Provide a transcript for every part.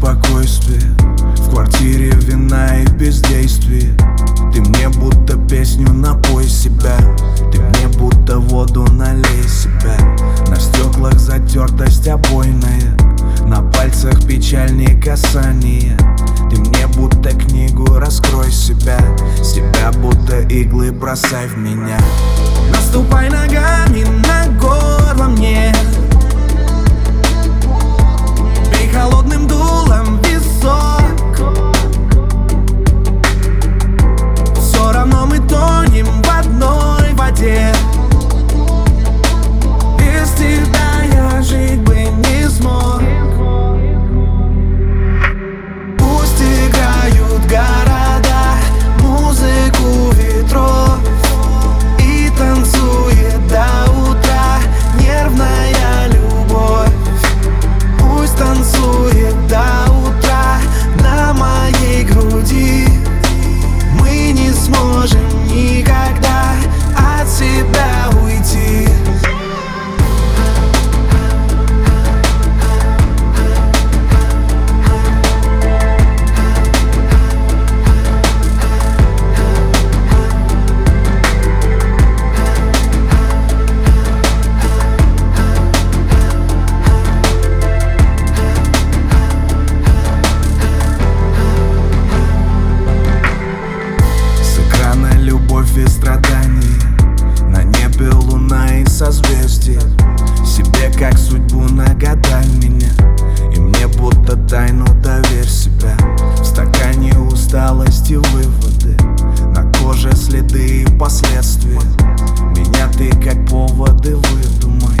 спокойствие В квартире вина и бездействие. Ты мне будто песню напой себя. Ты мне будто воду налей себя. На стеклах затертость обойная. На пальцах печаль не касание. Ты мне будто книгу раскрой себя. Себя будто иглы бросай в меня. Наступай ногами на горло мне усталости выводы На коже следы и последствия. Меня ты как поводы выдумай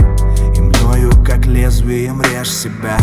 И мною как лезвием режь себя